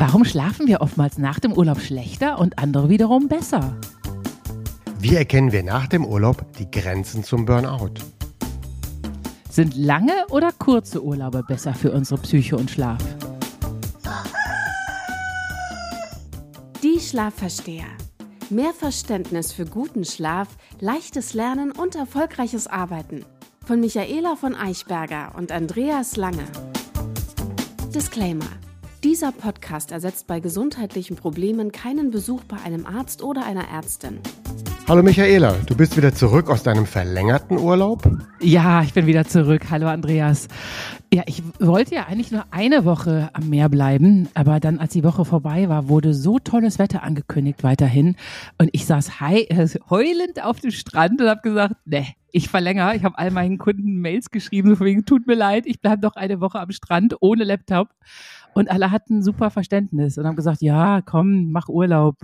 Warum schlafen wir oftmals nach dem Urlaub schlechter und andere wiederum besser? Wie erkennen wir nach dem Urlaub die Grenzen zum Burnout? Sind lange oder kurze Urlaube besser für unsere Psyche und Schlaf? Die Schlafversteher. Mehr Verständnis für guten Schlaf, leichtes Lernen und erfolgreiches Arbeiten. Von Michaela von Eichberger und Andreas Lange. Disclaimer. Dieser Podcast ersetzt bei gesundheitlichen Problemen keinen Besuch bei einem Arzt oder einer Ärztin. Hallo Michaela, du bist wieder zurück aus deinem verlängerten Urlaub? Ja, ich bin wieder zurück. Hallo Andreas. Ja, ich wollte ja eigentlich nur eine Woche am Meer bleiben, aber dann, als die Woche vorbei war, wurde so tolles Wetter angekündigt weiterhin. Und ich saß heulend auf dem Strand und habe gesagt, ne, ich verlängere. Ich habe all meinen Kunden Mails geschrieben, so wegen, tut mir leid, ich bleibe doch eine Woche am Strand ohne Laptop. Und alle hatten super Verständnis und haben gesagt, ja, komm, mach Urlaub.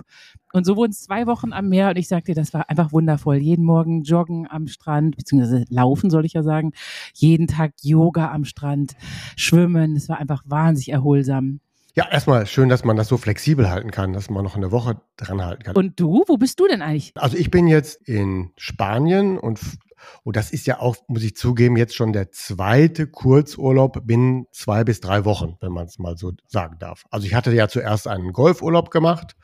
Und so wurden es zwei Wochen am Meer und ich sagte, das war einfach wundervoll. Jeden Morgen joggen am Strand, beziehungsweise laufen, soll ich ja sagen. Jeden Tag Yoga am Strand, schwimmen. Es war einfach wahnsinnig erholsam. Ja, erstmal schön, dass man das so flexibel halten kann, dass man noch eine Woche dran halten kann. Und du, wo bist du denn eigentlich? Also ich bin jetzt in Spanien und und das ist ja auch, muss ich zugeben, jetzt schon der zweite Kurzurlaub binnen zwei bis drei Wochen, wenn man es mal so sagen darf. Also ich hatte ja zuerst einen Golfurlaub gemacht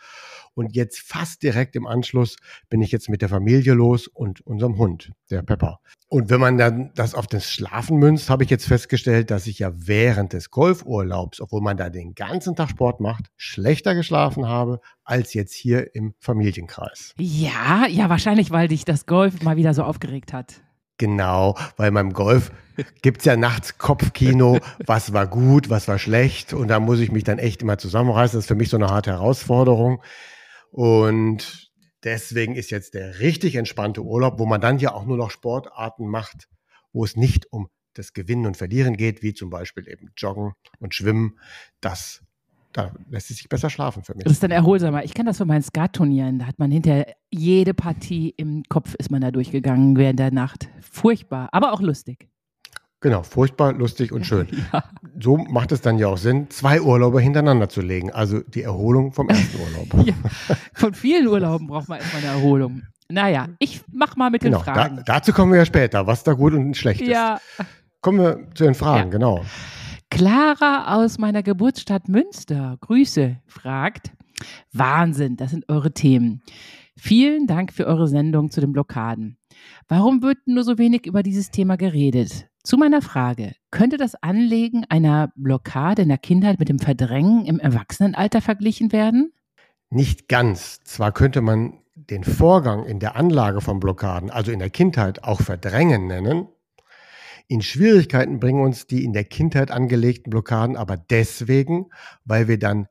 und jetzt fast direkt im Anschluss bin ich jetzt mit der Familie los und unserem Hund, der Pepper. Und wenn man dann das auf das Schlafen münzt, habe ich jetzt festgestellt, dass ich ja während des Golfurlaubs, obwohl man da den ganzen Tag Sport macht, schlechter geschlafen habe als jetzt hier im Familienkreis. Ja, ja, wahrscheinlich, weil dich das Golf mal wieder so aufgeregt hat. Genau, weil beim Golf gibt es ja nachts Kopfkino, was war gut, was war schlecht. Und da muss ich mich dann echt immer zusammenreißen. Das ist für mich so eine harte Herausforderung. Und deswegen ist jetzt der richtig entspannte Urlaub, wo man dann ja auch nur noch Sportarten macht, wo es nicht um das Gewinnen und Verlieren geht, wie zum Beispiel eben Joggen und Schwimmen. Das da lässt es sich besser schlafen für mich. Das ist dann erholsamer. Ich kenne das von meinen Skatturnieren. Da hat man hinterher jede Partie im Kopf ist man da durchgegangen während der Nacht. Furchtbar, aber auch lustig. Genau, furchtbar, lustig und schön. Ja. So macht es dann ja auch Sinn, zwei Urlaube hintereinander zu legen. Also die Erholung vom ersten Urlaub. ja, von vielen Urlauben braucht man erstmal eine Erholung. Naja, ich mach mal mit genau, den Fragen. Da, dazu kommen wir ja später, was da gut und schlecht ist. Ja. Kommen wir zu den Fragen, genau. Clara aus meiner Geburtsstadt Münster, Grüße, fragt, Wahnsinn, das sind eure Themen. Vielen Dank für eure Sendung zu den Blockaden. Warum wird nur so wenig über dieses Thema geredet? Zu meiner Frage, könnte das Anlegen einer Blockade in der Kindheit mit dem Verdrängen im Erwachsenenalter verglichen werden? Nicht ganz. Zwar könnte man den Vorgang in der Anlage von Blockaden, also in der Kindheit, auch Verdrängen nennen. In Schwierigkeiten bringen uns die in der Kindheit angelegten Blockaden aber deswegen, weil wir dann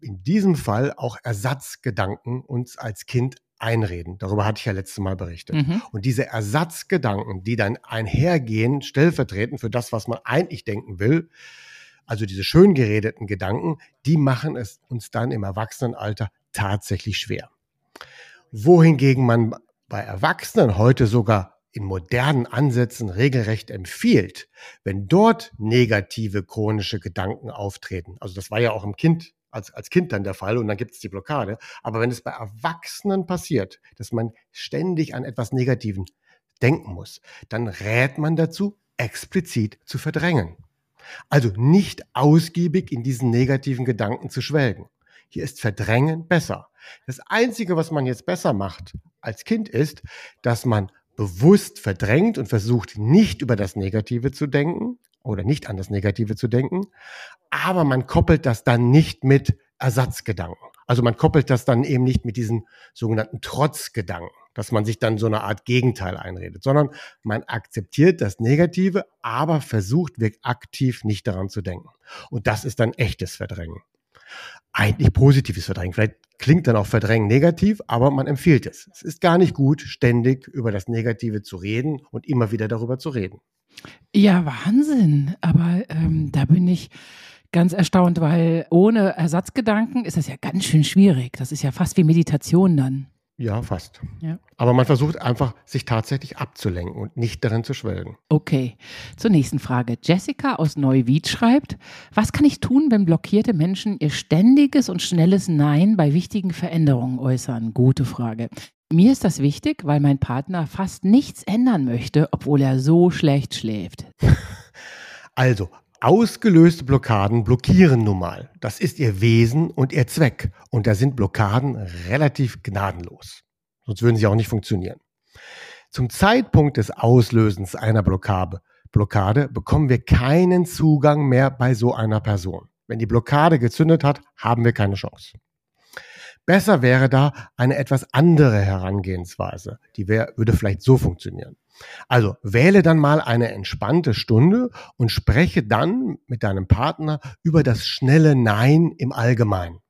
in diesem Fall auch Ersatzgedanken uns als Kind einreden. Darüber hatte ich ja letztes Mal berichtet. Mhm. Und diese Ersatzgedanken, die dann einhergehen, stellvertretend für das, was man eigentlich denken will, also diese schön geredeten Gedanken, die machen es uns dann im Erwachsenenalter tatsächlich schwer. Wohingegen man bei Erwachsenen heute sogar in modernen Ansätzen regelrecht empfiehlt, wenn dort negative chronische Gedanken auftreten. Also das war ja auch im Kind als, als Kind dann der Fall und dann gibt es die Blockade. Aber wenn es bei Erwachsenen passiert, dass man ständig an etwas Negativen denken muss, dann rät man dazu, explizit zu verdrängen. Also nicht ausgiebig in diesen negativen Gedanken zu schwelgen. Hier ist Verdrängen besser. Das Einzige, was man jetzt besser macht als Kind, ist, dass man bewusst verdrängt und versucht, nicht über das Negative zu denken, oder nicht an das Negative zu denken. Aber man koppelt das dann nicht mit Ersatzgedanken. Also man koppelt das dann eben nicht mit diesen sogenannten Trotzgedanken, dass man sich dann so eine Art Gegenteil einredet, sondern man akzeptiert das Negative, aber versucht wirklich aktiv nicht daran zu denken. Und das ist dann echtes Verdrängen. Eigentlich positives Verdrängen. Vielleicht klingt dann auch Verdrängen negativ, aber man empfiehlt es. Es ist gar nicht gut, ständig über das Negative zu reden und immer wieder darüber zu reden. Ja, Wahnsinn. Aber ähm, da bin ich ganz erstaunt, weil ohne Ersatzgedanken ist das ja ganz schön schwierig. Das ist ja fast wie Meditation dann. Ja, fast. Ja. Aber man versucht einfach, sich tatsächlich abzulenken und nicht darin zu schwelgen. Okay, zur nächsten Frage. Jessica aus Neuwied schreibt, was kann ich tun, wenn blockierte Menschen ihr ständiges und schnelles Nein bei wichtigen Veränderungen äußern? Gute Frage. Mir ist das wichtig, weil mein Partner fast nichts ändern möchte, obwohl er so schlecht schläft. Also, ausgelöste Blockaden blockieren nun mal. Das ist ihr Wesen und ihr Zweck. Und da sind Blockaden relativ gnadenlos. Sonst würden sie auch nicht funktionieren. Zum Zeitpunkt des Auslösens einer Blockade, Blockade bekommen wir keinen Zugang mehr bei so einer Person. Wenn die Blockade gezündet hat, haben wir keine Chance. Besser wäre da eine etwas andere Herangehensweise. Die wär, würde vielleicht so funktionieren. Also wähle dann mal eine entspannte Stunde und spreche dann mit deinem Partner über das schnelle Nein im Allgemeinen.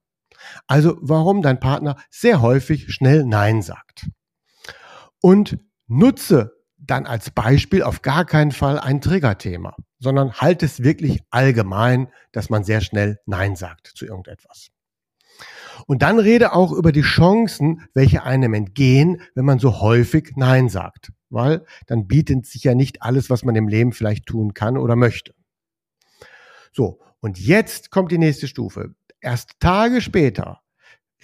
Also warum dein Partner sehr häufig schnell Nein sagt. Und nutze dann als Beispiel auf gar keinen Fall ein Triggerthema, sondern halte es wirklich allgemein, dass man sehr schnell Nein sagt zu irgendetwas. Und dann rede auch über die Chancen, welche einem entgehen, wenn man so häufig Nein sagt. Weil dann bietet sich ja nicht alles, was man im Leben vielleicht tun kann oder möchte. So, und jetzt kommt die nächste Stufe. Erst Tage später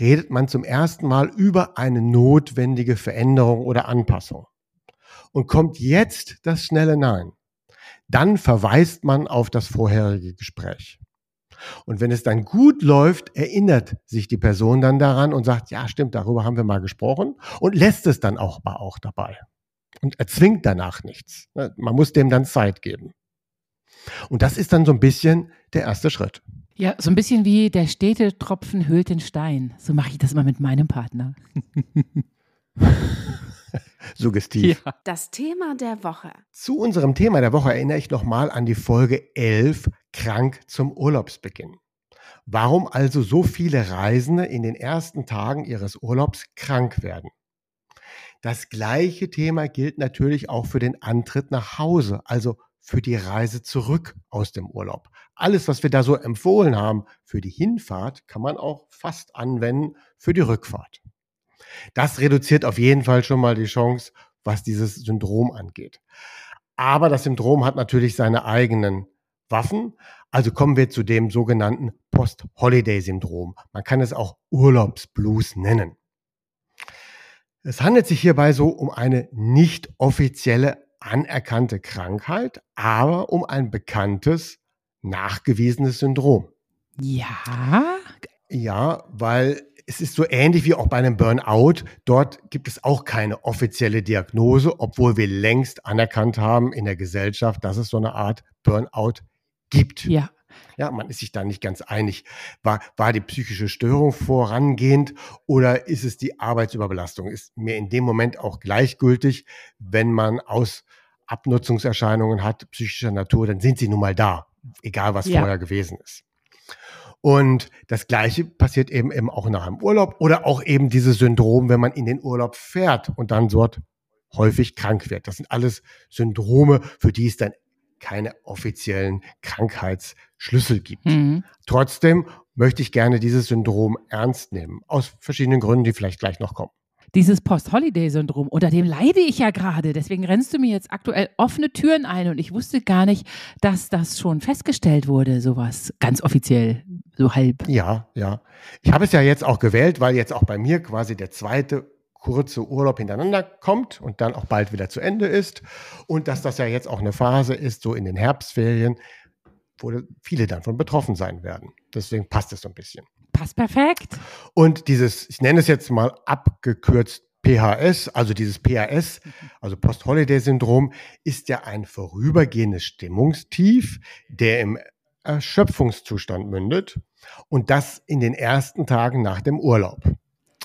redet man zum ersten Mal über eine notwendige Veränderung oder Anpassung. Und kommt jetzt das schnelle Nein. Dann verweist man auf das vorherige Gespräch. Und wenn es dann gut läuft, erinnert sich die Person dann daran und sagt, ja, stimmt, darüber haben wir mal gesprochen und lässt es dann auch, auch dabei und erzwingt danach nichts. Ne, man muss dem dann Zeit geben. Und das ist dann so ein bisschen der erste Schritt. Ja, so ein bisschen wie der stete Tropfen hüllt den Stein. So mache ich das mal mit meinem Partner. Suggestiv. Ja. Das Thema der Woche. Zu unserem Thema der Woche erinnere ich nochmal an die Folge 11, krank zum Urlaubsbeginn. Warum also so viele Reisende in den ersten Tagen ihres Urlaubs krank werden? Das gleiche Thema gilt natürlich auch für den Antritt nach Hause, also für die Reise zurück aus dem Urlaub. Alles, was wir da so empfohlen haben für die Hinfahrt, kann man auch fast anwenden für die Rückfahrt. Das reduziert auf jeden Fall schon mal die Chance, was dieses Syndrom angeht. Aber das Syndrom hat natürlich seine eigenen Waffen. Also kommen wir zu dem sogenannten Post-Holiday-Syndrom. Man kann es auch Urlaubsblues nennen. Es handelt sich hierbei so um eine nicht offizielle anerkannte Krankheit, aber um ein bekanntes, nachgewiesenes Syndrom. Ja. Ja, weil es ist so ähnlich wie auch bei einem Burnout. Dort gibt es auch keine offizielle Diagnose, obwohl wir längst anerkannt haben in der Gesellschaft, dass es so eine Art Burnout gibt. Ja. Ja, man ist sich da nicht ganz einig. War, war die psychische Störung vorangehend oder ist es die Arbeitsüberbelastung? Ist mir in dem Moment auch gleichgültig, wenn man aus Abnutzungserscheinungen hat, psychischer Natur, dann sind sie nun mal da, egal was ja. vorher gewesen ist. Und das Gleiche passiert eben eben auch nach einem Urlaub oder auch eben dieses Syndrom, wenn man in den Urlaub fährt und dann dort häufig krank wird. Das sind alles Syndrome, für die es dann keine offiziellen Krankheitsschlüssel gibt. Mhm. Trotzdem möchte ich gerne dieses Syndrom ernst nehmen, aus verschiedenen Gründen, die vielleicht gleich noch kommen dieses Post-Holiday-Syndrom, unter dem leide ich ja gerade. Deswegen rennst du mir jetzt aktuell offene Türen ein und ich wusste gar nicht, dass das schon festgestellt wurde, sowas ganz offiziell, so halb. Ja, ja. Ich habe es ja jetzt auch gewählt, weil jetzt auch bei mir quasi der zweite kurze Urlaub hintereinander kommt und dann auch bald wieder zu Ende ist. Und dass das ja jetzt auch eine Phase ist, so in den Herbstferien, wo viele dann von betroffen sein werden. Deswegen passt es so ein bisschen. Passt perfekt. Und dieses, ich nenne es jetzt mal abgekürzt PHS, also dieses PHS, also Post-Holiday-Syndrom, ist ja ein vorübergehendes Stimmungstief, der im Erschöpfungszustand mündet und das in den ersten Tagen nach dem Urlaub.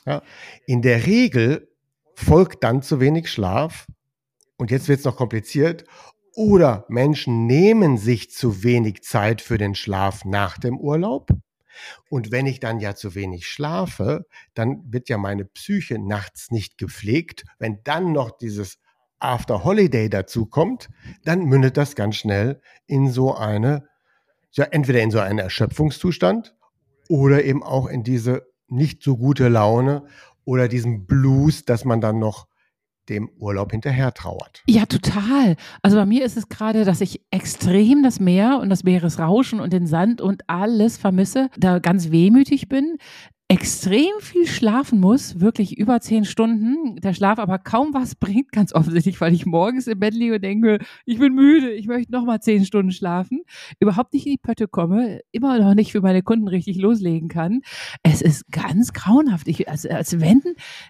Ja, in der Regel folgt dann zu wenig Schlaf und jetzt wird es noch kompliziert oder Menschen nehmen sich zu wenig Zeit für den Schlaf nach dem Urlaub und wenn ich dann ja zu wenig schlafe, dann wird ja meine Psyche nachts nicht gepflegt. Wenn dann noch dieses After Holiday dazu kommt, dann mündet das ganz schnell in so eine, ja, entweder in so einen Erschöpfungszustand oder eben auch in diese nicht so gute Laune oder diesem Blues, dass man dann noch dem Urlaub hinterher trauert. Ja, total. Also bei mir ist es gerade, dass ich extrem das Meer und das Meeresrauschen und den Sand und alles vermisse, da ganz wehmütig bin extrem viel schlafen muss, wirklich über zehn Stunden, der Schlaf aber kaum was bringt, ganz offensichtlich, weil ich morgens im Bett liege und denke, ich bin müde, ich möchte noch mal zehn Stunden schlafen, überhaupt nicht in die Pötte komme, immer noch nicht für meine Kunden richtig loslegen kann. Es ist ganz grauenhaft, ich, als, als wenn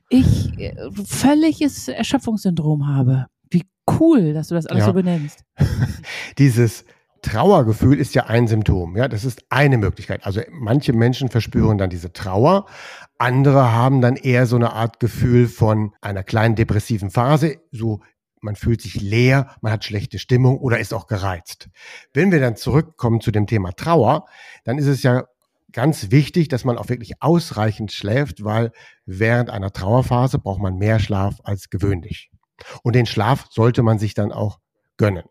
ich äh, völliges Erschöpfungssyndrom habe. Wie cool, dass du das alles ja. so benennst. Dieses Trauergefühl ist ja ein Symptom. Ja, das ist eine Möglichkeit. Also manche Menschen verspüren dann diese Trauer. Andere haben dann eher so eine Art Gefühl von einer kleinen depressiven Phase. So, man fühlt sich leer, man hat schlechte Stimmung oder ist auch gereizt. Wenn wir dann zurückkommen zu dem Thema Trauer, dann ist es ja ganz wichtig, dass man auch wirklich ausreichend schläft, weil während einer Trauerphase braucht man mehr Schlaf als gewöhnlich. Und den Schlaf sollte man sich dann auch gönnen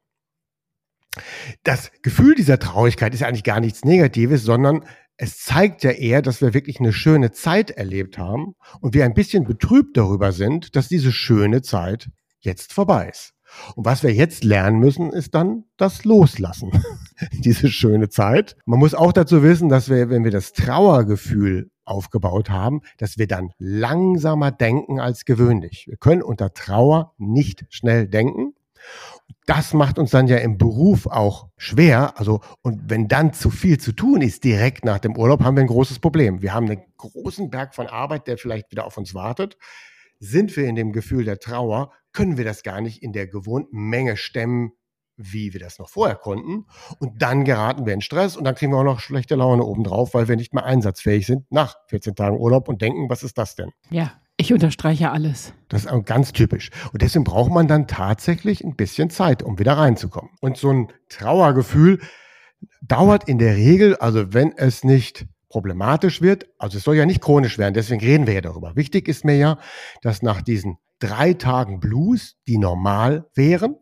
das Gefühl dieser Traurigkeit ist ja eigentlich gar nichts Negatives, sondern es zeigt ja eher, dass wir wirklich eine schöne Zeit erlebt haben und wir ein bisschen betrübt darüber sind, dass diese schöne Zeit jetzt vorbei ist. Und was wir jetzt lernen müssen, ist dann das Loslassen, diese schöne Zeit. Man muss auch dazu wissen, dass wir, wenn wir das Trauergefühl aufgebaut haben, dass wir dann langsamer denken als gewöhnlich. Wir können unter Trauer nicht schnell denken das macht uns dann ja im Beruf auch schwer. Also, und wenn dann zu viel zu tun ist direkt nach dem Urlaub, haben wir ein großes Problem. Wir haben einen großen Berg von Arbeit, der vielleicht wieder auf uns wartet. Sind wir in dem Gefühl der Trauer, können wir das gar nicht in der gewohnten Menge stemmen, wie wir das noch vorher konnten. Und dann geraten wir in Stress und dann kriegen wir auch noch schlechte Laune obendrauf, weil wir nicht mehr einsatzfähig sind nach 14 Tagen Urlaub und denken, was ist das denn? Ja, ich unterstreiche alles. Das ist ganz typisch. Und deswegen braucht man dann tatsächlich ein bisschen Zeit, um wieder reinzukommen. Und so ein Trauergefühl dauert in der Regel, also wenn es nicht problematisch wird, also es soll ja nicht chronisch werden, deswegen reden wir ja darüber. Wichtig ist mir ja, dass nach diesen drei Tagen Blues, die normal wären,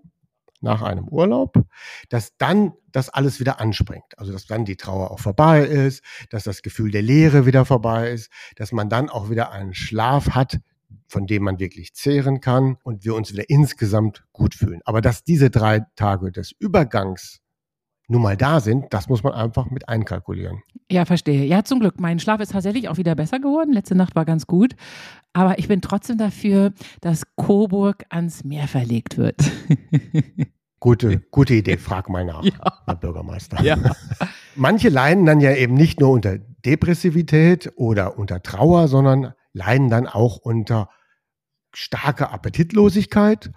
nach einem Urlaub, dass dann das alles wieder anspringt. Also dass dann die Trauer auch vorbei ist, dass das Gefühl der Leere wieder vorbei ist, dass man dann auch wieder einen Schlaf hat, von dem man wirklich zehren kann und wir uns wieder insgesamt gut fühlen. Aber dass diese drei Tage des Übergangs nun mal da sind, das muss man einfach mit einkalkulieren. Ja, verstehe. Ja, zum Glück. Mein Schlaf ist tatsächlich auch wieder besser geworden. Letzte Nacht war ganz gut. Aber ich bin trotzdem dafür, dass Coburg ans Meer verlegt wird. Gute, gute Idee, frag mal nach, ja. Herr Bürgermeister. Ja. Manche leiden dann ja eben nicht nur unter Depressivität oder unter Trauer, sondern leiden dann auch unter starker Appetitlosigkeit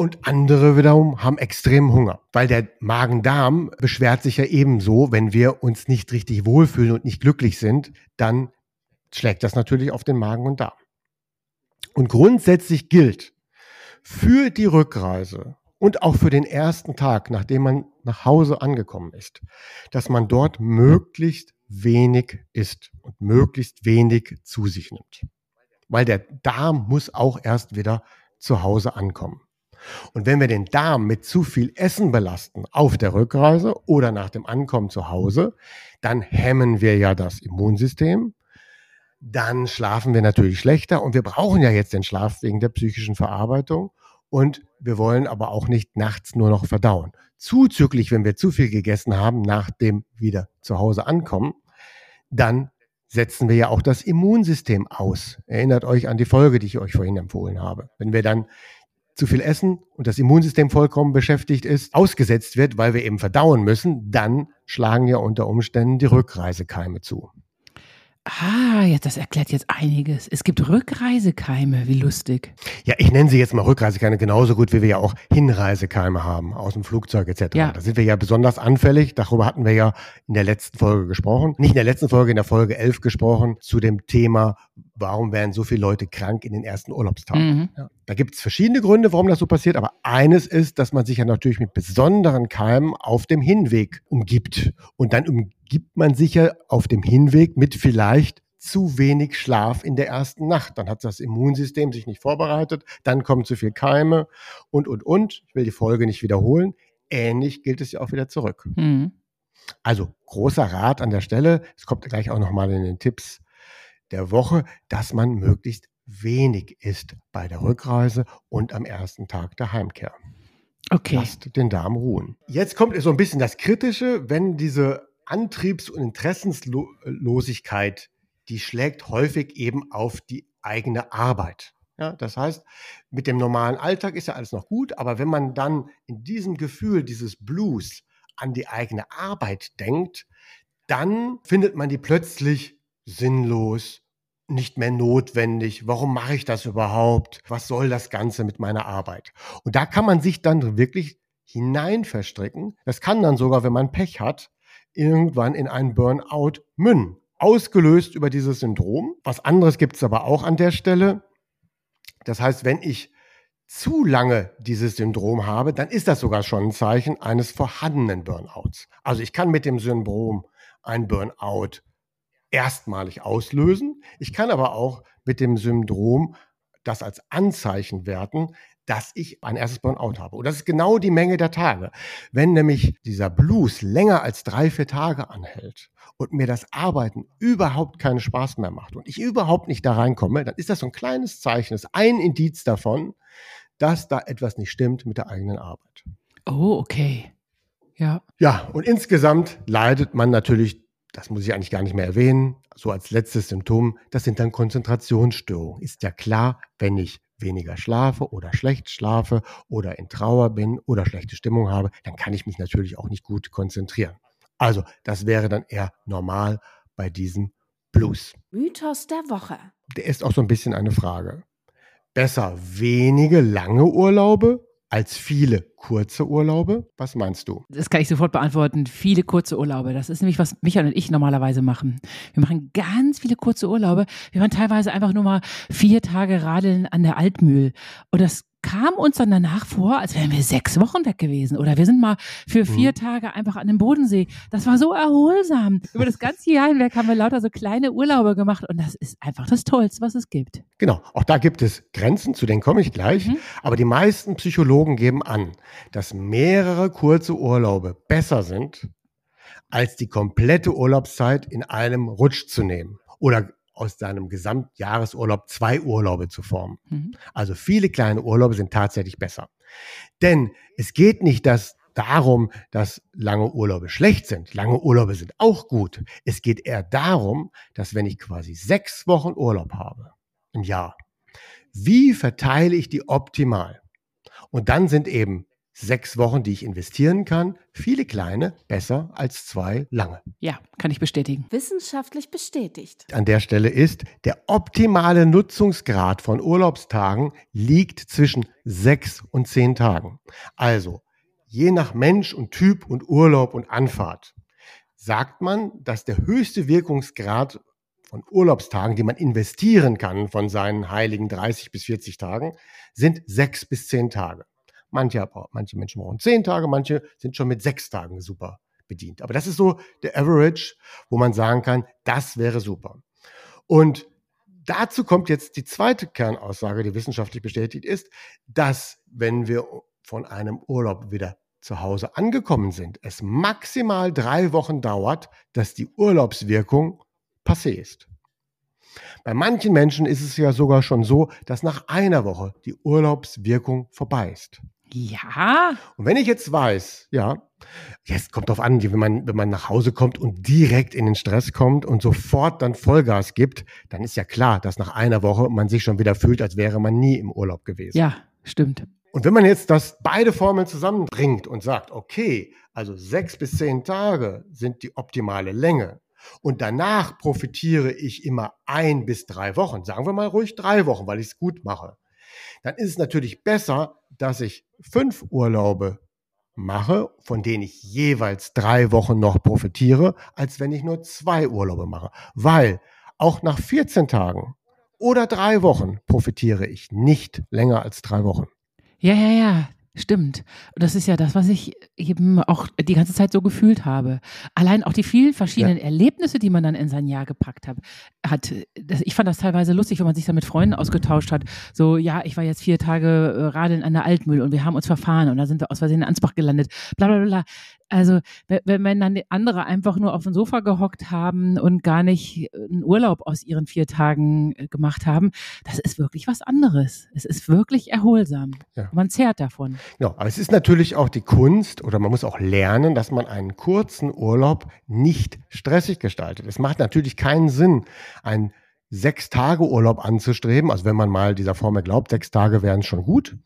und andere wiederum haben extremen Hunger, weil der Magen-Darm beschwert sich ja ebenso, wenn wir uns nicht richtig wohlfühlen und nicht glücklich sind, dann schlägt das natürlich auf den Magen und Darm. Und grundsätzlich gilt, für die Rückreise und auch für den ersten Tag, nachdem man nach Hause angekommen ist, dass man dort möglichst wenig isst und möglichst wenig zu sich nimmt. Weil der Darm muss auch erst wieder zu Hause ankommen. Und wenn wir den Darm mit zu viel Essen belasten auf der Rückreise oder nach dem Ankommen zu Hause, dann hemmen wir ja das Immunsystem. Dann schlafen wir natürlich schlechter und wir brauchen ja jetzt den Schlaf wegen der psychischen Verarbeitung. Und wir wollen aber auch nicht nachts nur noch verdauen. Zuzüglich, wenn wir zu viel gegessen haben, nach dem wieder zu Hause ankommen, dann setzen wir ja auch das Immunsystem aus. Erinnert euch an die Folge, die ich euch vorhin empfohlen habe. Wenn wir dann zu viel essen und das Immunsystem vollkommen beschäftigt ist, ausgesetzt wird, weil wir eben verdauen müssen, dann schlagen ja unter Umständen die Rückreisekeime zu. Ah, jetzt, das erklärt jetzt einiges. Es gibt Rückreisekeime, wie lustig. Ja, ich nenne sie jetzt mal Rückreisekeime genauso gut, wie wir ja auch Hinreisekeime haben aus dem Flugzeug etc. Ja. Da sind wir ja besonders anfällig. Darüber hatten wir ja in der letzten Folge gesprochen. Nicht in der letzten Folge, in der Folge 11 gesprochen, zu dem Thema, warum werden so viele Leute krank in den ersten Urlaubstagen. Mhm. Ja. Da gibt es verschiedene Gründe, warum das so passiert, aber eines ist, dass man sich ja natürlich mit besonderen Keimen auf dem Hinweg umgibt. Und dann umgibt man sich ja auf dem Hinweg mit vielleicht zu wenig Schlaf in der ersten Nacht. Dann hat das Immunsystem sich nicht vorbereitet, dann kommen zu viel Keime und, und, und. Ich will die Folge nicht wiederholen. Ähnlich gilt es ja auch wieder zurück. Mhm. Also großer Rat an der Stelle. Es kommt gleich auch nochmal in den Tipps der Woche, dass man möglichst wenig ist bei der Rückreise und am ersten Tag der Heimkehr. Okay. Lasst den Darm ruhen. Jetzt kommt so ein bisschen das Kritische, wenn diese Antriebs- und Interessenslosigkeit, die schlägt häufig eben auf die eigene Arbeit. Ja, das heißt, mit dem normalen Alltag ist ja alles noch gut, aber wenn man dann in diesem Gefühl dieses Blues an die eigene Arbeit denkt, dann findet man die plötzlich sinnlos, nicht mehr notwendig. Warum mache ich das überhaupt? Was soll das Ganze mit meiner Arbeit? Und da kann man sich dann wirklich hinein verstricken. Das kann dann sogar, wenn man Pech hat, irgendwann in einen Burnout münden. Ausgelöst über dieses Syndrom. Was anderes gibt es aber auch an der Stelle. Das heißt, wenn ich zu lange dieses Syndrom habe, dann ist das sogar schon ein Zeichen eines vorhandenen Burnouts. Also ich kann mit dem Syndrom ein Burnout erstmalig auslösen. Ich kann aber auch mit dem Syndrom das als Anzeichen werten, dass ich ein erstes Burnout habe. Und das ist genau die Menge der Tage. Wenn nämlich dieser Blues länger als drei, vier Tage anhält und mir das Arbeiten überhaupt keinen Spaß mehr macht und ich überhaupt nicht da reinkomme, dann ist das so ein kleines Zeichen, das ist ein Indiz davon, dass da etwas nicht stimmt mit der eigenen Arbeit. Oh, okay. Ja. Ja, und insgesamt leidet man natürlich das muss ich eigentlich gar nicht mehr erwähnen, so als letztes Symptom, das sind dann Konzentrationsstörungen. Ist ja klar, wenn ich weniger schlafe oder schlecht schlafe oder in Trauer bin oder schlechte Stimmung habe, dann kann ich mich natürlich auch nicht gut konzentrieren. Also, das wäre dann eher normal bei diesem Blues. Mythos der Woche. Der ist auch so ein bisschen eine Frage. Besser wenige lange Urlaube als viele kurze Urlaube? Was meinst du? Das kann ich sofort beantworten. Viele kurze Urlaube. Das ist nämlich, was Michael und ich normalerweise machen. Wir machen ganz viele kurze Urlaube. Wir waren teilweise einfach nur mal vier Tage radeln an der Altmühl. Und das kam uns dann danach vor, als wären wir sechs Wochen weg gewesen. Oder wir sind mal für vier mhm. Tage einfach an dem Bodensee. Das war so erholsam. Über das ganze Jahr hinweg haben wir lauter so kleine Urlaube gemacht und das ist einfach das Tollste, was es gibt. Genau, auch da gibt es Grenzen, zu denen komme ich gleich. Mhm. Aber die meisten Psychologen geben an, dass mehrere kurze Urlaube besser sind, als die komplette Urlaubszeit in einem Rutsch zu nehmen. Oder aus deinem Gesamtjahresurlaub zwei Urlaube zu formen. Mhm. Also viele kleine Urlaube sind tatsächlich besser. Denn es geht nicht dass darum, dass lange Urlaube schlecht sind. Lange Urlaube sind auch gut. Es geht eher darum, dass wenn ich quasi sechs Wochen Urlaub habe im Jahr, wie verteile ich die optimal? Und dann sind eben sechs Wochen, die ich investieren kann. Viele kleine, besser als zwei lange. Ja, kann ich bestätigen. Wissenschaftlich bestätigt. An der Stelle ist, der optimale Nutzungsgrad von Urlaubstagen liegt zwischen sechs und zehn Tagen. Also, je nach Mensch und Typ und Urlaub und Anfahrt sagt man, dass der höchste Wirkungsgrad von Urlaubstagen, die man investieren kann von seinen heiligen 30 bis 40 Tagen, sind sechs bis zehn Tage. Manche, manche Menschen brauchen zehn Tage, manche sind schon mit sechs Tagen super bedient. Aber das ist so der Average, wo man sagen kann, das wäre super. Und dazu kommt jetzt die zweite Kernaussage, die wissenschaftlich bestätigt ist, dass wenn wir von einem Urlaub wieder zu Hause angekommen sind, es maximal drei Wochen dauert, dass die Urlaubswirkung passé ist. Bei manchen Menschen ist es ja sogar schon so, dass nach einer Woche die Urlaubswirkung vorbei ist. Ja. Und wenn ich jetzt weiß, ja, jetzt kommt drauf an, wenn man, wenn man nach Hause kommt und direkt in den Stress kommt und sofort dann Vollgas gibt, dann ist ja klar, dass nach einer Woche man sich schon wieder fühlt, als wäre man nie im Urlaub gewesen. Ja, stimmt. Und wenn man jetzt das beide Formeln zusammenbringt und sagt, okay, also sechs bis zehn Tage sind die optimale Länge und danach profitiere ich immer ein bis drei Wochen, sagen wir mal ruhig drei Wochen, weil ich es gut mache, dann ist es natürlich besser, dass ich fünf Urlaube mache, von denen ich jeweils drei Wochen noch profitiere, als wenn ich nur zwei Urlaube mache. Weil auch nach 14 Tagen oder drei Wochen profitiere ich nicht länger als drei Wochen. Ja, ja, ja. Stimmt. Und das ist ja das, was ich eben auch die ganze Zeit so gefühlt habe. Allein auch die vielen verschiedenen ja. Erlebnisse, die man dann in sein Jahr gepackt hat. hat das, ich fand das teilweise lustig, wenn man sich da mit Freunden ausgetauscht hat. So, ja, ich war jetzt vier Tage äh, radeln an der Altmühl und wir haben uns verfahren und da sind wir aus Versehen in Ansbach gelandet. Bla bla bla. Also wenn, wenn dann andere einfach nur auf dem Sofa gehockt haben und gar nicht einen Urlaub aus ihren vier Tagen äh, gemacht haben, das ist wirklich was anderes. Es ist wirklich erholsam. Ja. Man zehrt davon. Ja, aber es ist natürlich auch die Kunst oder man muss auch lernen, dass man einen kurzen Urlaub nicht stressig gestaltet. Es macht natürlich keinen Sinn, einen sechs Tage Urlaub anzustreben. Also wenn man mal dieser Formel glaubt, sechs Tage wären schon gut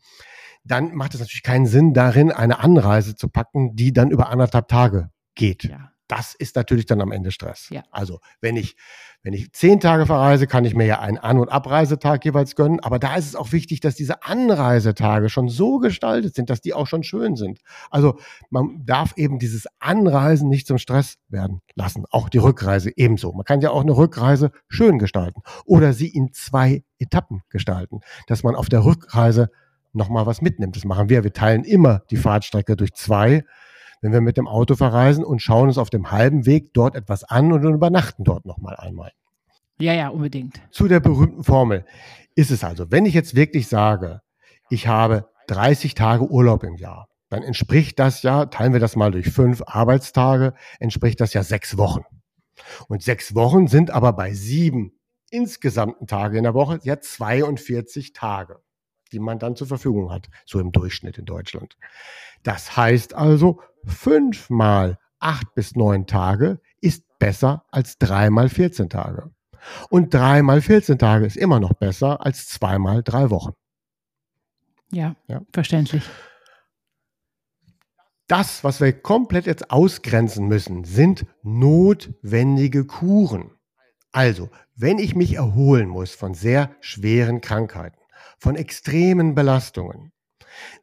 dann macht es natürlich keinen Sinn, darin eine Anreise zu packen, die dann über anderthalb Tage geht. Ja. Das ist natürlich dann am Ende Stress. Ja. Also wenn ich, wenn ich zehn Tage verreise, kann ich mir ja einen An- und Abreisetag jeweils gönnen. Aber da ist es auch wichtig, dass diese Anreisetage schon so gestaltet sind, dass die auch schon schön sind. Also man darf eben dieses Anreisen nicht zum Stress werden lassen. Auch die Rückreise ebenso. Man kann ja auch eine Rückreise schön gestalten oder sie in zwei Etappen gestalten, dass man auf der Rückreise nochmal was mitnimmt. Das machen wir. Wir teilen immer die Fahrtstrecke durch zwei, wenn wir mit dem Auto verreisen und schauen uns auf dem halben Weg dort etwas an und übernachten dort nochmal einmal. Ja, ja, unbedingt. Zu der berühmten Formel ist es also, wenn ich jetzt wirklich sage, ich habe 30 Tage Urlaub im Jahr, dann entspricht das ja, teilen wir das mal durch fünf Arbeitstage, entspricht das ja sechs Wochen. Und sechs Wochen sind aber bei sieben insgesamten Tage in der Woche ja 42 Tage die man dann zur Verfügung hat, so im Durchschnitt in Deutschland. Das heißt also, fünfmal acht bis neun Tage ist besser als dreimal 14 Tage. Und dreimal 14 Tage ist immer noch besser als zweimal drei Wochen. Ja, ja, verständlich. Das, was wir komplett jetzt ausgrenzen müssen, sind notwendige Kuren. Also, wenn ich mich erholen muss von sehr schweren Krankheiten, von extremen Belastungen,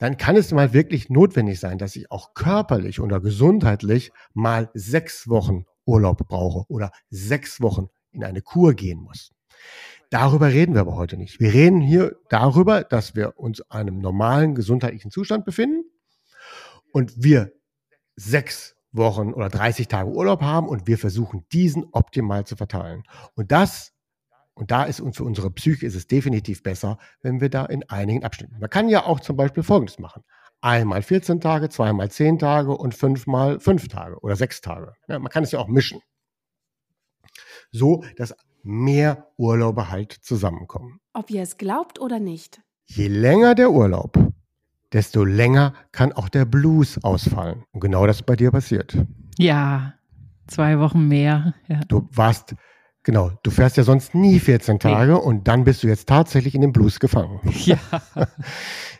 dann kann es mal wirklich notwendig sein, dass ich auch körperlich oder gesundheitlich mal sechs Wochen Urlaub brauche oder sechs Wochen in eine Kur gehen muss. Darüber reden wir aber heute nicht. Wir reden hier darüber, dass wir uns in einem normalen gesundheitlichen Zustand befinden und wir sechs Wochen oder 30 Tage Urlaub haben und wir versuchen, diesen optimal zu verteilen. Und das und da ist uns für unsere Psyche ist es definitiv besser, wenn wir da in einigen Abschnitten. Man kann ja auch zum Beispiel Folgendes machen. Einmal 14 Tage, zweimal 10 Tage und fünfmal 5 Tage oder 6 Tage. Ja, man kann es ja auch mischen. So, dass mehr Urlaube halt zusammenkommen. Ob ihr es glaubt oder nicht. Je länger der Urlaub, desto länger kann auch der Blues ausfallen. Und genau das ist bei dir passiert. Ja, zwei Wochen mehr. Ja. Du warst Genau, du fährst ja sonst nie 14 Tage nee. und dann bist du jetzt tatsächlich in den Blues gefangen. Ja.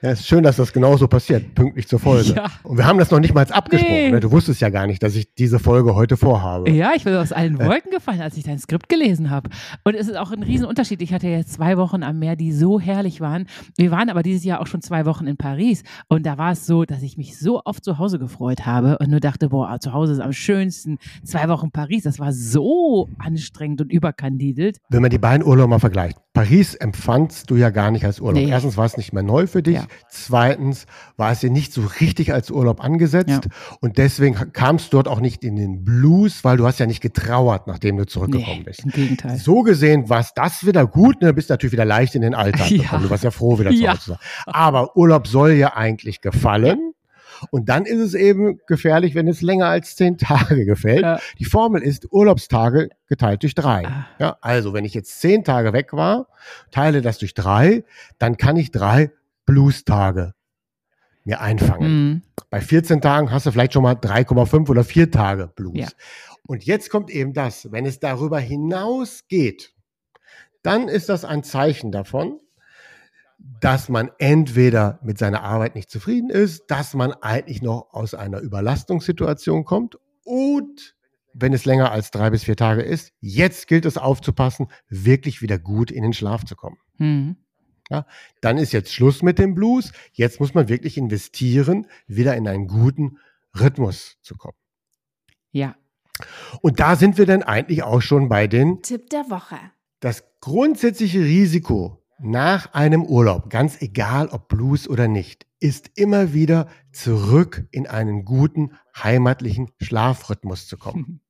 ja, ist schön, dass das genauso passiert, pünktlich zur Folge. Ja. Und wir haben das noch nicht mal abgesprochen. Nee. Ne? Du wusstest ja gar nicht, dass ich diese Folge heute vorhabe. Ja, ich bin aus allen Wolken gefallen, als ich dein Skript gelesen habe. Und es ist auch ein Riesenunterschied. Ich hatte jetzt zwei Wochen am Meer, die so herrlich waren. Wir waren aber dieses Jahr auch schon zwei Wochen in Paris. Und da war es so, dass ich mich so oft zu Hause gefreut habe und nur dachte, boah, zu Hause ist am schönsten. Zwei Wochen Paris, das war so anstrengend und überkandidelt. Wenn man die beiden Urlaube mal vergleicht. Paris empfandst du ja gar nicht als Urlaub. Nee. Erstens war es nicht mehr neu für dich. Ja. Zweitens war es dir nicht so richtig als Urlaub angesetzt. Ja. Und deswegen kamst du dort auch nicht in den Blues, weil du hast ja nicht getrauert, nachdem du zurückgekommen nee, bist. Im Gegenteil. So gesehen war es das wieder gut. Ne? Du bist natürlich wieder leicht in den Alltag ja. gekommen. Du warst ja froh, wieder zu Hause zu sein. Aber Urlaub soll ja eigentlich gefallen. Und dann ist es eben gefährlich, wenn es länger als zehn Tage gefällt. Ja. Die Formel ist Urlaubstage geteilt durch drei. Ah. Ja, also wenn ich jetzt zehn Tage weg war, teile das durch drei, dann kann ich drei Blues-Tage mir einfangen. Mhm. Bei 14 Tagen hast du vielleicht schon mal 3,5 oder 4 Tage Blues. Ja. Und jetzt kommt eben das, wenn es darüber hinaus geht, dann ist das ein Zeichen davon, dass man entweder mit seiner Arbeit nicht zufrieden ist, dass man eigentlich noch aus einer Überlastungssituation kommt und wenn es länger als drei bis vier Tage ist, jetzt gilt es aufzupassen, wirklich wieder gut in den Schlaf zu kommen. Mhm. Ja, dann ist jetzt Schluss mit dem Blues. Jetzt muss man wirklich investieren, wieder in einen guten Rhythmus zu kommen. Ja. Und da sind wir dann eigentlich auch schon bei den Tipp der Woche. Das grundsätzliche Risiko nach einem Urlaub, ganz egal ob Blues oder nicht, ist immer wieder zurück in einen guten heimatlichen Schlafrhythmus zu kommen.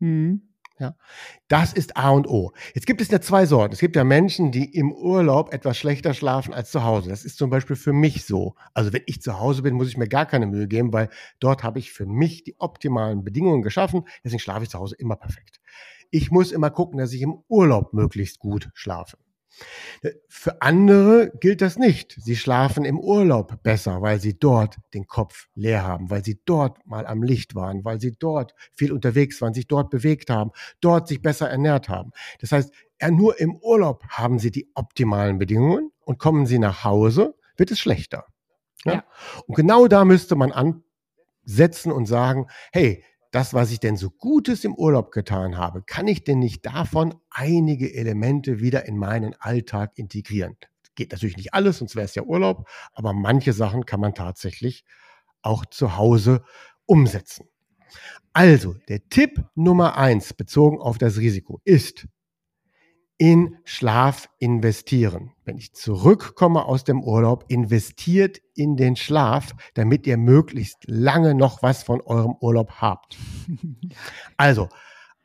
Mhm. Ja, das ist A und O. Jetzt gibt es ja zwei Sorten. Es gibt ja Menschen, die im Urlaub etwas schlechter schlafen als zu Hause. Das ist zum Beispiel für mich so. Also wenn ich zu Hause bin, muss ich mir gar keine Mühe geben, weil dort habe ich für mich die optimalen Bedingungen geschaffen. Deswegen schlafe ich zu Hause immer perfekt. Ich muss immer gucken, dass ich im Urlaub möglichst gut schlafe. Für andere gilt das nicht. Sie schlafen im Urlaub besser, weil sie dort den Kopf leer haben, weil sie dort mal am Licht waren, weil sie dort viel unterwegs waren, sich dort bewegt haben, dort sich besser ernährt haben. Das heißt, nur im Urlaub haben sie die optimalen Bedingungen und kommen sie nach Hause, wird es schlechter. Ja? ja. Und genau da müsste man ansetzen und sagen, hey, das, was ich denn so Gutes im Urlaub getan habe, kann ich denn nicht davon einige Elemente wieder in meinen Alltag integrieren? Geht natürlich nicht alles, sonst wäre es ja Urlaub, aber manche Sachen kann man tatsächlich auch zu Hause umsetzen. Also, der Tipp Nummer eins bezogen auf das Risiko ist, in Schlaf investieren. Wenn ich zurückkomme aus dem Urlaub, investiert in den Schlaf, damit ihr möglichst lange noch was von eurem Urlaub habt. Also,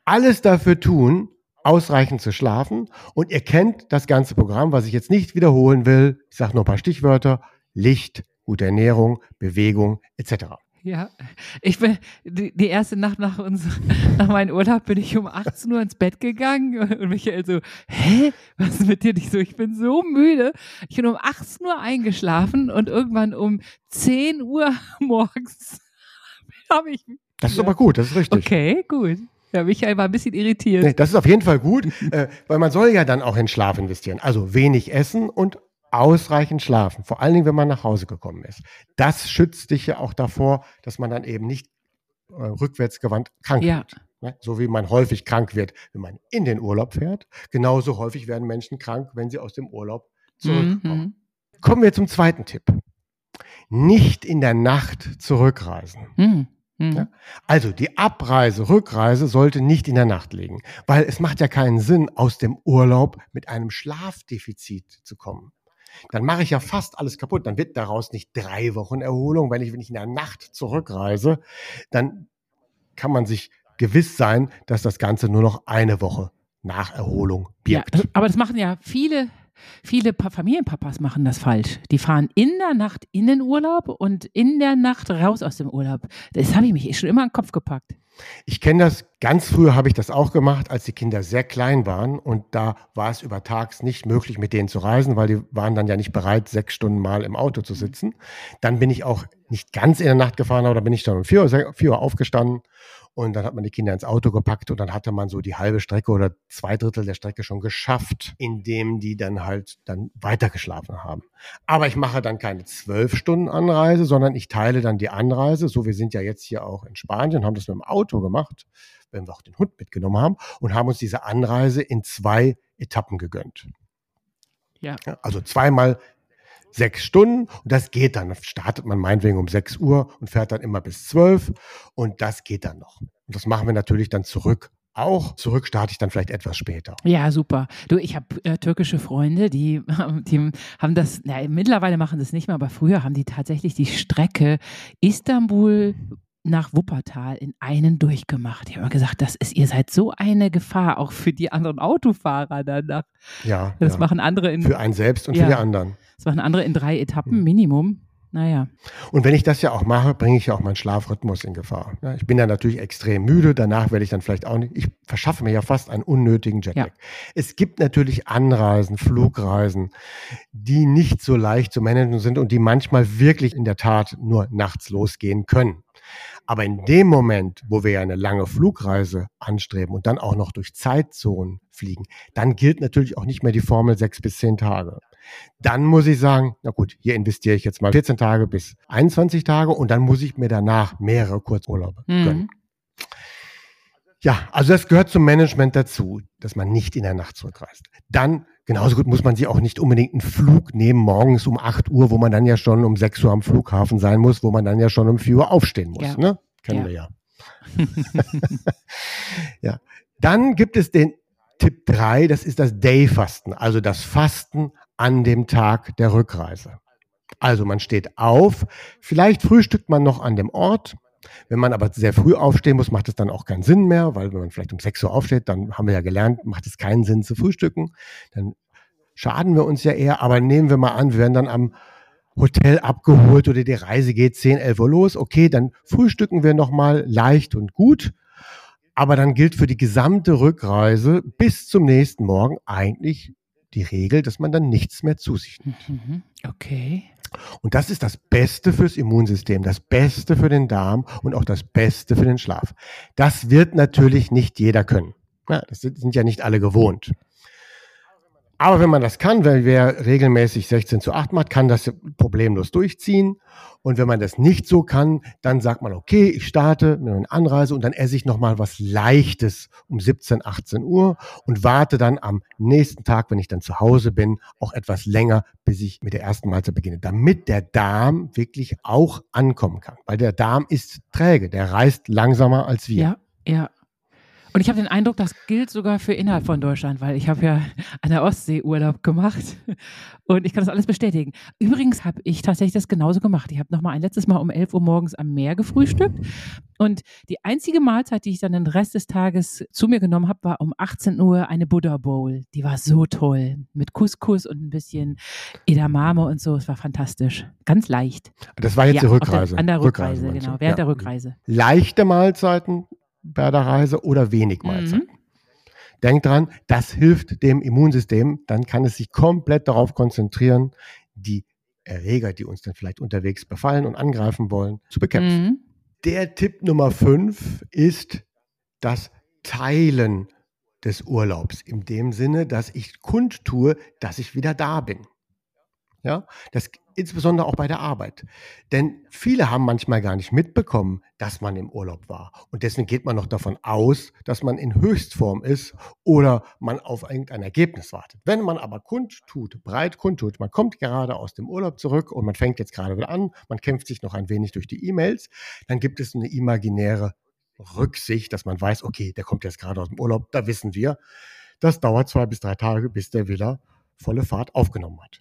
alles dafür tun, ausreichend zu schlafen. Und ihr kennt das ganze Programm, was ich jetzt nicht wiederholen will. Ich sage nur ein paar Stichwörter. Licht, gute Ernährung, Bewegung etc. Ja, ich bin die, die erste Nacht nach uns, nach meinem Urlaub bin ich um 18 Uhr ins Bett gegangen und Michael so, hä, was ist mit dir nicht so? Ich bin so müde. Ich bin um 18 Uhr eingeschlafen und irgendwann um 10 Uhr morgens habe ich. Das ist ja. aber gut, das ist richtig. Okay, gut. Ja, Michael war ein bisschen irritiert. Nee, das ist auf jeden Fall gut, äh, weil man soll ja dann auch in Schlaf investieren. Also wenig essen und ausreichend schlafen, vor allen Dingen, wenn man nach Hause gekommen ist. Das schützt dich ja auch davor, dass man dann eben nicht äh, rückwärtsgewandt krank ja. wird. Ne? So wie man häufig krank wird, wenn man in den Urlaub fährt. Genauso häufig werden Menschen krank, wenn sie aus dem Urlaub zurückkommen. Mhm. Kommen wir zum zweiten Tipp. Nicht in der Nacht zurückreisen. Mhm. Mhm. Ja? Also die Abreise, Rückreise sollte nicht in der Nacht liegen, weil es macht ja keinen Sinn, aus dem Urlaub mit einem Schlafdefizit zu kommen dann mache ich ja fast alles kaputt. Dann wird daraus nicht drei Wochen Erholung. Wenn ich, wenn ich in der Nacht zurückreise, dann kann man sich gewiss sein, dass das Ganze nur noch eine Woche nach Erholung birgt. Ja, aber das machen ja viele Viele Familienpapas machen das falsch. Die fahren in der Nacht in den Urlaub und in der Nacht raus aus dem Urlaub. Das habe ich mich schon immer in den Kopf gepackt. Ich kenne das, ganz früher habe ich das auch gemacht, als die Kinder sehr klein waren und da war es über Tags nicht möglich, mit denen zu reisen, weil die waren dann ja nicht bereit, sechs Stunden mal im Auto zu sitzen. Dann bin ich auch nicht ganz in der Nacht gefahren, aber da bin ich dann um vier Uhr, vier Uhr aufgestanden und dann hat man die Kinder ins Auto gepackt und dann hatte man so die halbe Strecke oder zwei Drittel der Strecke schon geschafft, indem die dann halt dann weitergeschlafen haben. Aber ich mache dann keine zwölf Stunden Anreise, sondern ich teile dann die Anreise. So, wir sind ja jetzt hier auch in Spanien, haben das mit dem Auto gemacht, wenn wir auch den Hund mitgenommen haben und haben uns diese Anreise in zwei Etappen gegönnt. Ja. Also zweimal sechs Stunden und das geht dann. Startet man meinetwegen um sechs Uhr und fährt dann immer bis zwölf und das geht dann noch. Und das machen wir natürlich dann zurück auch. Zurück starte ich dann vielleicht etwas später. Ja, super. Du, ich habe äh, türkische Freunde, die, die haben das, na, mittlerweile machen das nicht mehr, aber früher haben die tatsächlich die Strecke Istanbul nach Wuppertal in einen durchgemacht. Ich habe gesagt, das ist, ihr seid so eine Gefahr, auch für die anderen Autofahrer danach. Ja. Das ja. machen andere in. Für einen selbst und ja, für die anderen. Das machen andere in drei Etappen, hm. Minimum. Naja. Und wenn ich das ja auch mache, bringe ich ja auch meinen Schlafrhythmus in Gefahr. Ich bin dann natürlich extrem müde, danach werde ich dann vielleicht auch nicht, ich verschaffe mir ja fast einen unnötigen Jetlag. Ja. Es gibt natürlich Anreisen, Flugreisen, die nicht so leicht zu managen sind und die manchmal wirklich in der Tat nur nachts losgehen können. Aber in dem Moment, wo wir ja eine lange Flugreise anstreben und dann auch noch durch Zeitzonen fliegen, dann gilt natürlich auch nicht mehr die Formel sechs bis zehn Tage. Dann muss ich sagen, na gut, hier investiere ich jetzt mal 14 Tage bis 21 Tage und dann muss ich mir danach mehrere Kurzurlaube mhm. gönnen. Ja, also das gehört zum Management dazu, dass man nicht in der Nacht zurückreist. Dann Genauso gut muss man sich auch nicht unbedingt einen Flug nehmen morgens um 8 Uhr, wo man dann ja schon um 6 Uhr am Flughafen sein muss, wo man dann ja schon um 4 Uhr aufstehen muss. Ja. Ne? Kennen ja. wir ja. ja. Dann gibt es den Tipp 3, das ist das Day-Fasten, also das Fasten an dem Tag der Rückreise. Also man steht auf, vielleicht frühstückt man noch an dem Ort. Wenn man aber sehr früh aufstehen muss, macht es dann auch keinen Sinn mehr, weil wenn man vielleicht um 6 Uhr aufsteht, dann haben wir ja gelernt, macht es keinen Sinn zu frühstücken. Dann schaden wir uns ja eher. Aber nehmen wir mal an, wir werden dann am Hotel abgeholt oder die Reise geht 10, 11 Uhr los. Okay, dann frühstücken wir nochmal leicht und gut. Aber dann gilt für die gesamte Rückreise bis zum nächsten Morgen eigentlich die Regel, dass man dann nichts mehr zu sich nimmt. Mhm. Okay. Und das ist das Beste fürs Immunsystem, das Beste für den Darm und auch das Beste für den Schlaf. Das wird natürlich nicht jeder können. Ja, das sind ja nicht alle gewohnt. Aber wenn man das kann, wenn wer regelmäßig 16 zu 8 macht, kann das problemlos durchziehen. Und wenn man das nicht so kann, dann sagt man, okay, ich starte mit einer Anreise und dann esse ich nochmal was Leichtes um 17, 18 Uhr und warte dann am nächsten Tag, wenn ich dann zu Hause bin, auch etwas länger, bis ich mit der ersten Mahlzeit beginne, damit der Darm wirklich auch ankommen kann. Weil der Darm ist träge, der reist langsamer als wir. Ja, ja. Und ich habe den Eindruck, das gilt sogar für innerhalb von Deutschland, weil ich habe ja an der Ostsee Urlaub gemacht und ich kann das alles bestätigen. Übrigens habe ich tatsächlich das genauso gemacht. Ich habe noch mal ein letztes Mal um 11 Uhr morgens am Meer gefrühstückt und die einzige Mahlzeit, die ich dann den Rest des Tages zu mir genommen habe, war um 18 Uhr eine Buddha Bowl. Die war so toll mit Couscous und ein bisschen Edamame und so. Es war fantastisch, ganz leicht. Das war jetzt Ja, die auf der- Rückreise. An der Rückreise, meinst genau, während Ja. der Rückreise. Leichte Mahlzeiten bei der Reise oder wenig Mhm. Mahlzeiten. Denkt dran, das hilft dem Immunsystem. Dann kann es sich komplett darauf konzentrieren, die Erreger, die uns dann vielleicht unterwegs befallen und angreifen wollen, zu bekämpfen. Mhm. Der Tipp Nummer fünf ist das Teilen des Urlaubs. In dem Sinne, dass ich kundtue, dass ich wieder da bin. Ja, das insbesondere auch bei der Arbeit. Denn viele haben manchmal gar nicht mitbekommen, dass man im Urlaub war. Und deswegen geht man noch davon aus, dass man in Höchstform ist oder man auf irgendein Ergebnis wartet. Wenn man aber kundtut, breit kundtut, man kommt gerade aus dem Urlaub zurück und man fängt jetzt gerade wieder an, man kämpft sich noch ein wenig durch die E-Mails, dann gibt es eine imaginäre Rücksicht, dass man weiß, okay, der kommt jetzt gerade aus dem Urlaub, da wissen wir, das dauert zwei bis drei Tage, bis der wieder volle Fahrt aufgenommen hat.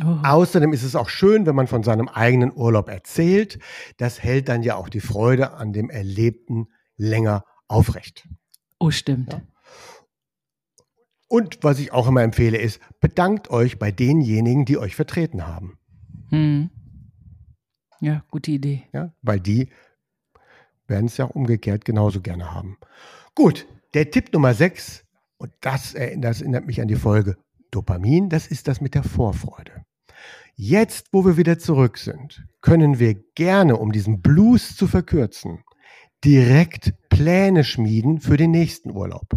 Oh. Außerdem ist es auch schön, wenn man von seinem eigenen Urlaub erzählt. Das hält dann ja auch die Freude an dem Erlebten länger aufrecht. oh, stimmt. Ja. Und was ich auch immer empfehle, ist, bedankt euch bei denjenigen, die euch vertreten haben. Hm. Ja, gute Idee. Ja, weil die werden es ja umgekehrt genauso gerne haben. Gut, der Tipp Nummer 6, und das, das erinnert mich an die Folge Dopamin, das ist das mit der Vorfreude. Jetzt, wo wir wieder zurück sind, können wir gerne, um diesen Blues zu verkürzen, direkt Pläne schmieden für den nächsten Urlaub.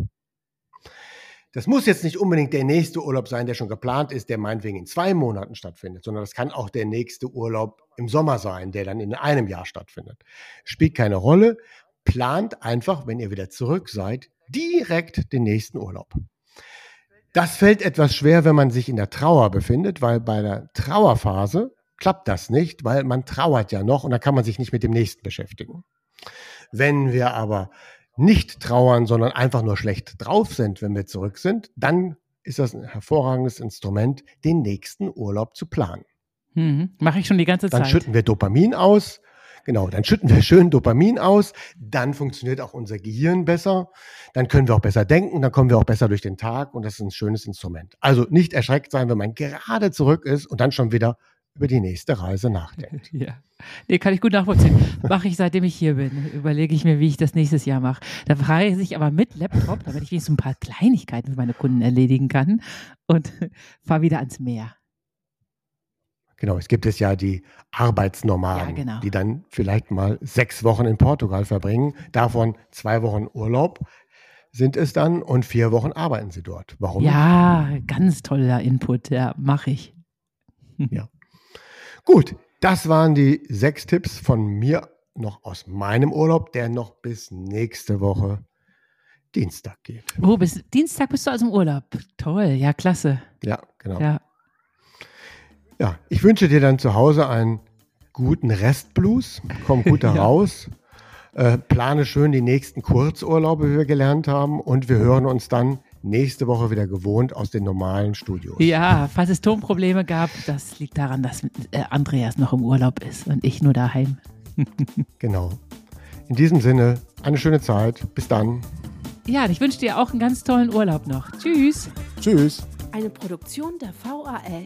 Das muss jetzt nicht unbedingt der nächste Urlaub sein, der schon geplant ist, der meinetwegen in zwei Monaten stattfindet, sondern das kann auch der nächste Urlaub im Sommer sein, der dann in einem Jahr stattfindet. Spielt keine Rolle. Plant einfach, wenn ihr wieder zurück seid, direkt den nächsten Urlaub. Das fällt etwas schwer, wenn man sich in der Trauer befindet, weil bei der Trauerphase klappt das nicht, weil man trauert ja noch und da kann man sich nicht mit dem nächsten beschäftigen. Wenn wir aber nicht trauern, sondern einfach nur schlecht drauf sind, wenn wir zurück sind, dann ist das ein hervorragendes Instrument, den nächsten Urlaub zu planen. Mhm. Mache ich schon die ganze Dann Zeit. schütten wir Dopamin aus. Genau, dann schütten wir schön Dopamin aus. Dann funktioniert auch unser Gehirn besser. Dann können wir auch besser denken. Dann kommen wir auch besser durch den Tag. Und das ist ein schönes Instrument. Also nicht erschreckt sein, wenn man gerade zurück ist und dann schon wieder über die nächste Reise nachdenkt. Ja, nee, kann ich gut nachvollziehen. Mache ich, seitdem ich hier bin. Überlege ich mir, wie ich das nächstes Jahr mache. Da reise ich aber mit Laptop, damit ich wenigstens ein paar Kleinigkeiten für meine Kunden erledigen kann und fahre wieder ans Meer. Genau, es gibt es ja die Arbeitsnomaden, Ja, genau. die dann vielleicht mal sechs Wochen in Portugal verbringen. Davon zwei Wochen Urlaub sind es dann und vier Wochen arbeiten sie dort. Warum? nicht? Ja, ganz toller Input. Ja, mache ich. Gut, das waren die sechs Tipps von mir noch aus meinem Urlaub, der noch bis nächste Woche Dienstag geht. Oh, bis Dienstag bist du also im Urlaub. Toll, ja, klasse. Ja, genau. Ja, Ja, ich wünsche dir dann zu Hause einen guten Restblues. Komm gut da Ja. raus. Äh, plane schön die nächsten Kurzurlaube, wie wir gelernt haben. Und wir hören uns dann nächste Woche wieder gewohnt aus den normalen Studios. Ja, falls es Tonprobleme gab, das liegt daran, dass äh, Andreas noch im Urlaub ist und ich nur daheim. genau. In diesem Sinne, eine schöne Zeit. Bis dann. Ja, ich wünsche dir auch einen ganz tollen Urlaub noch. Tschüss. Tschüss. Eine Produktion der VAL.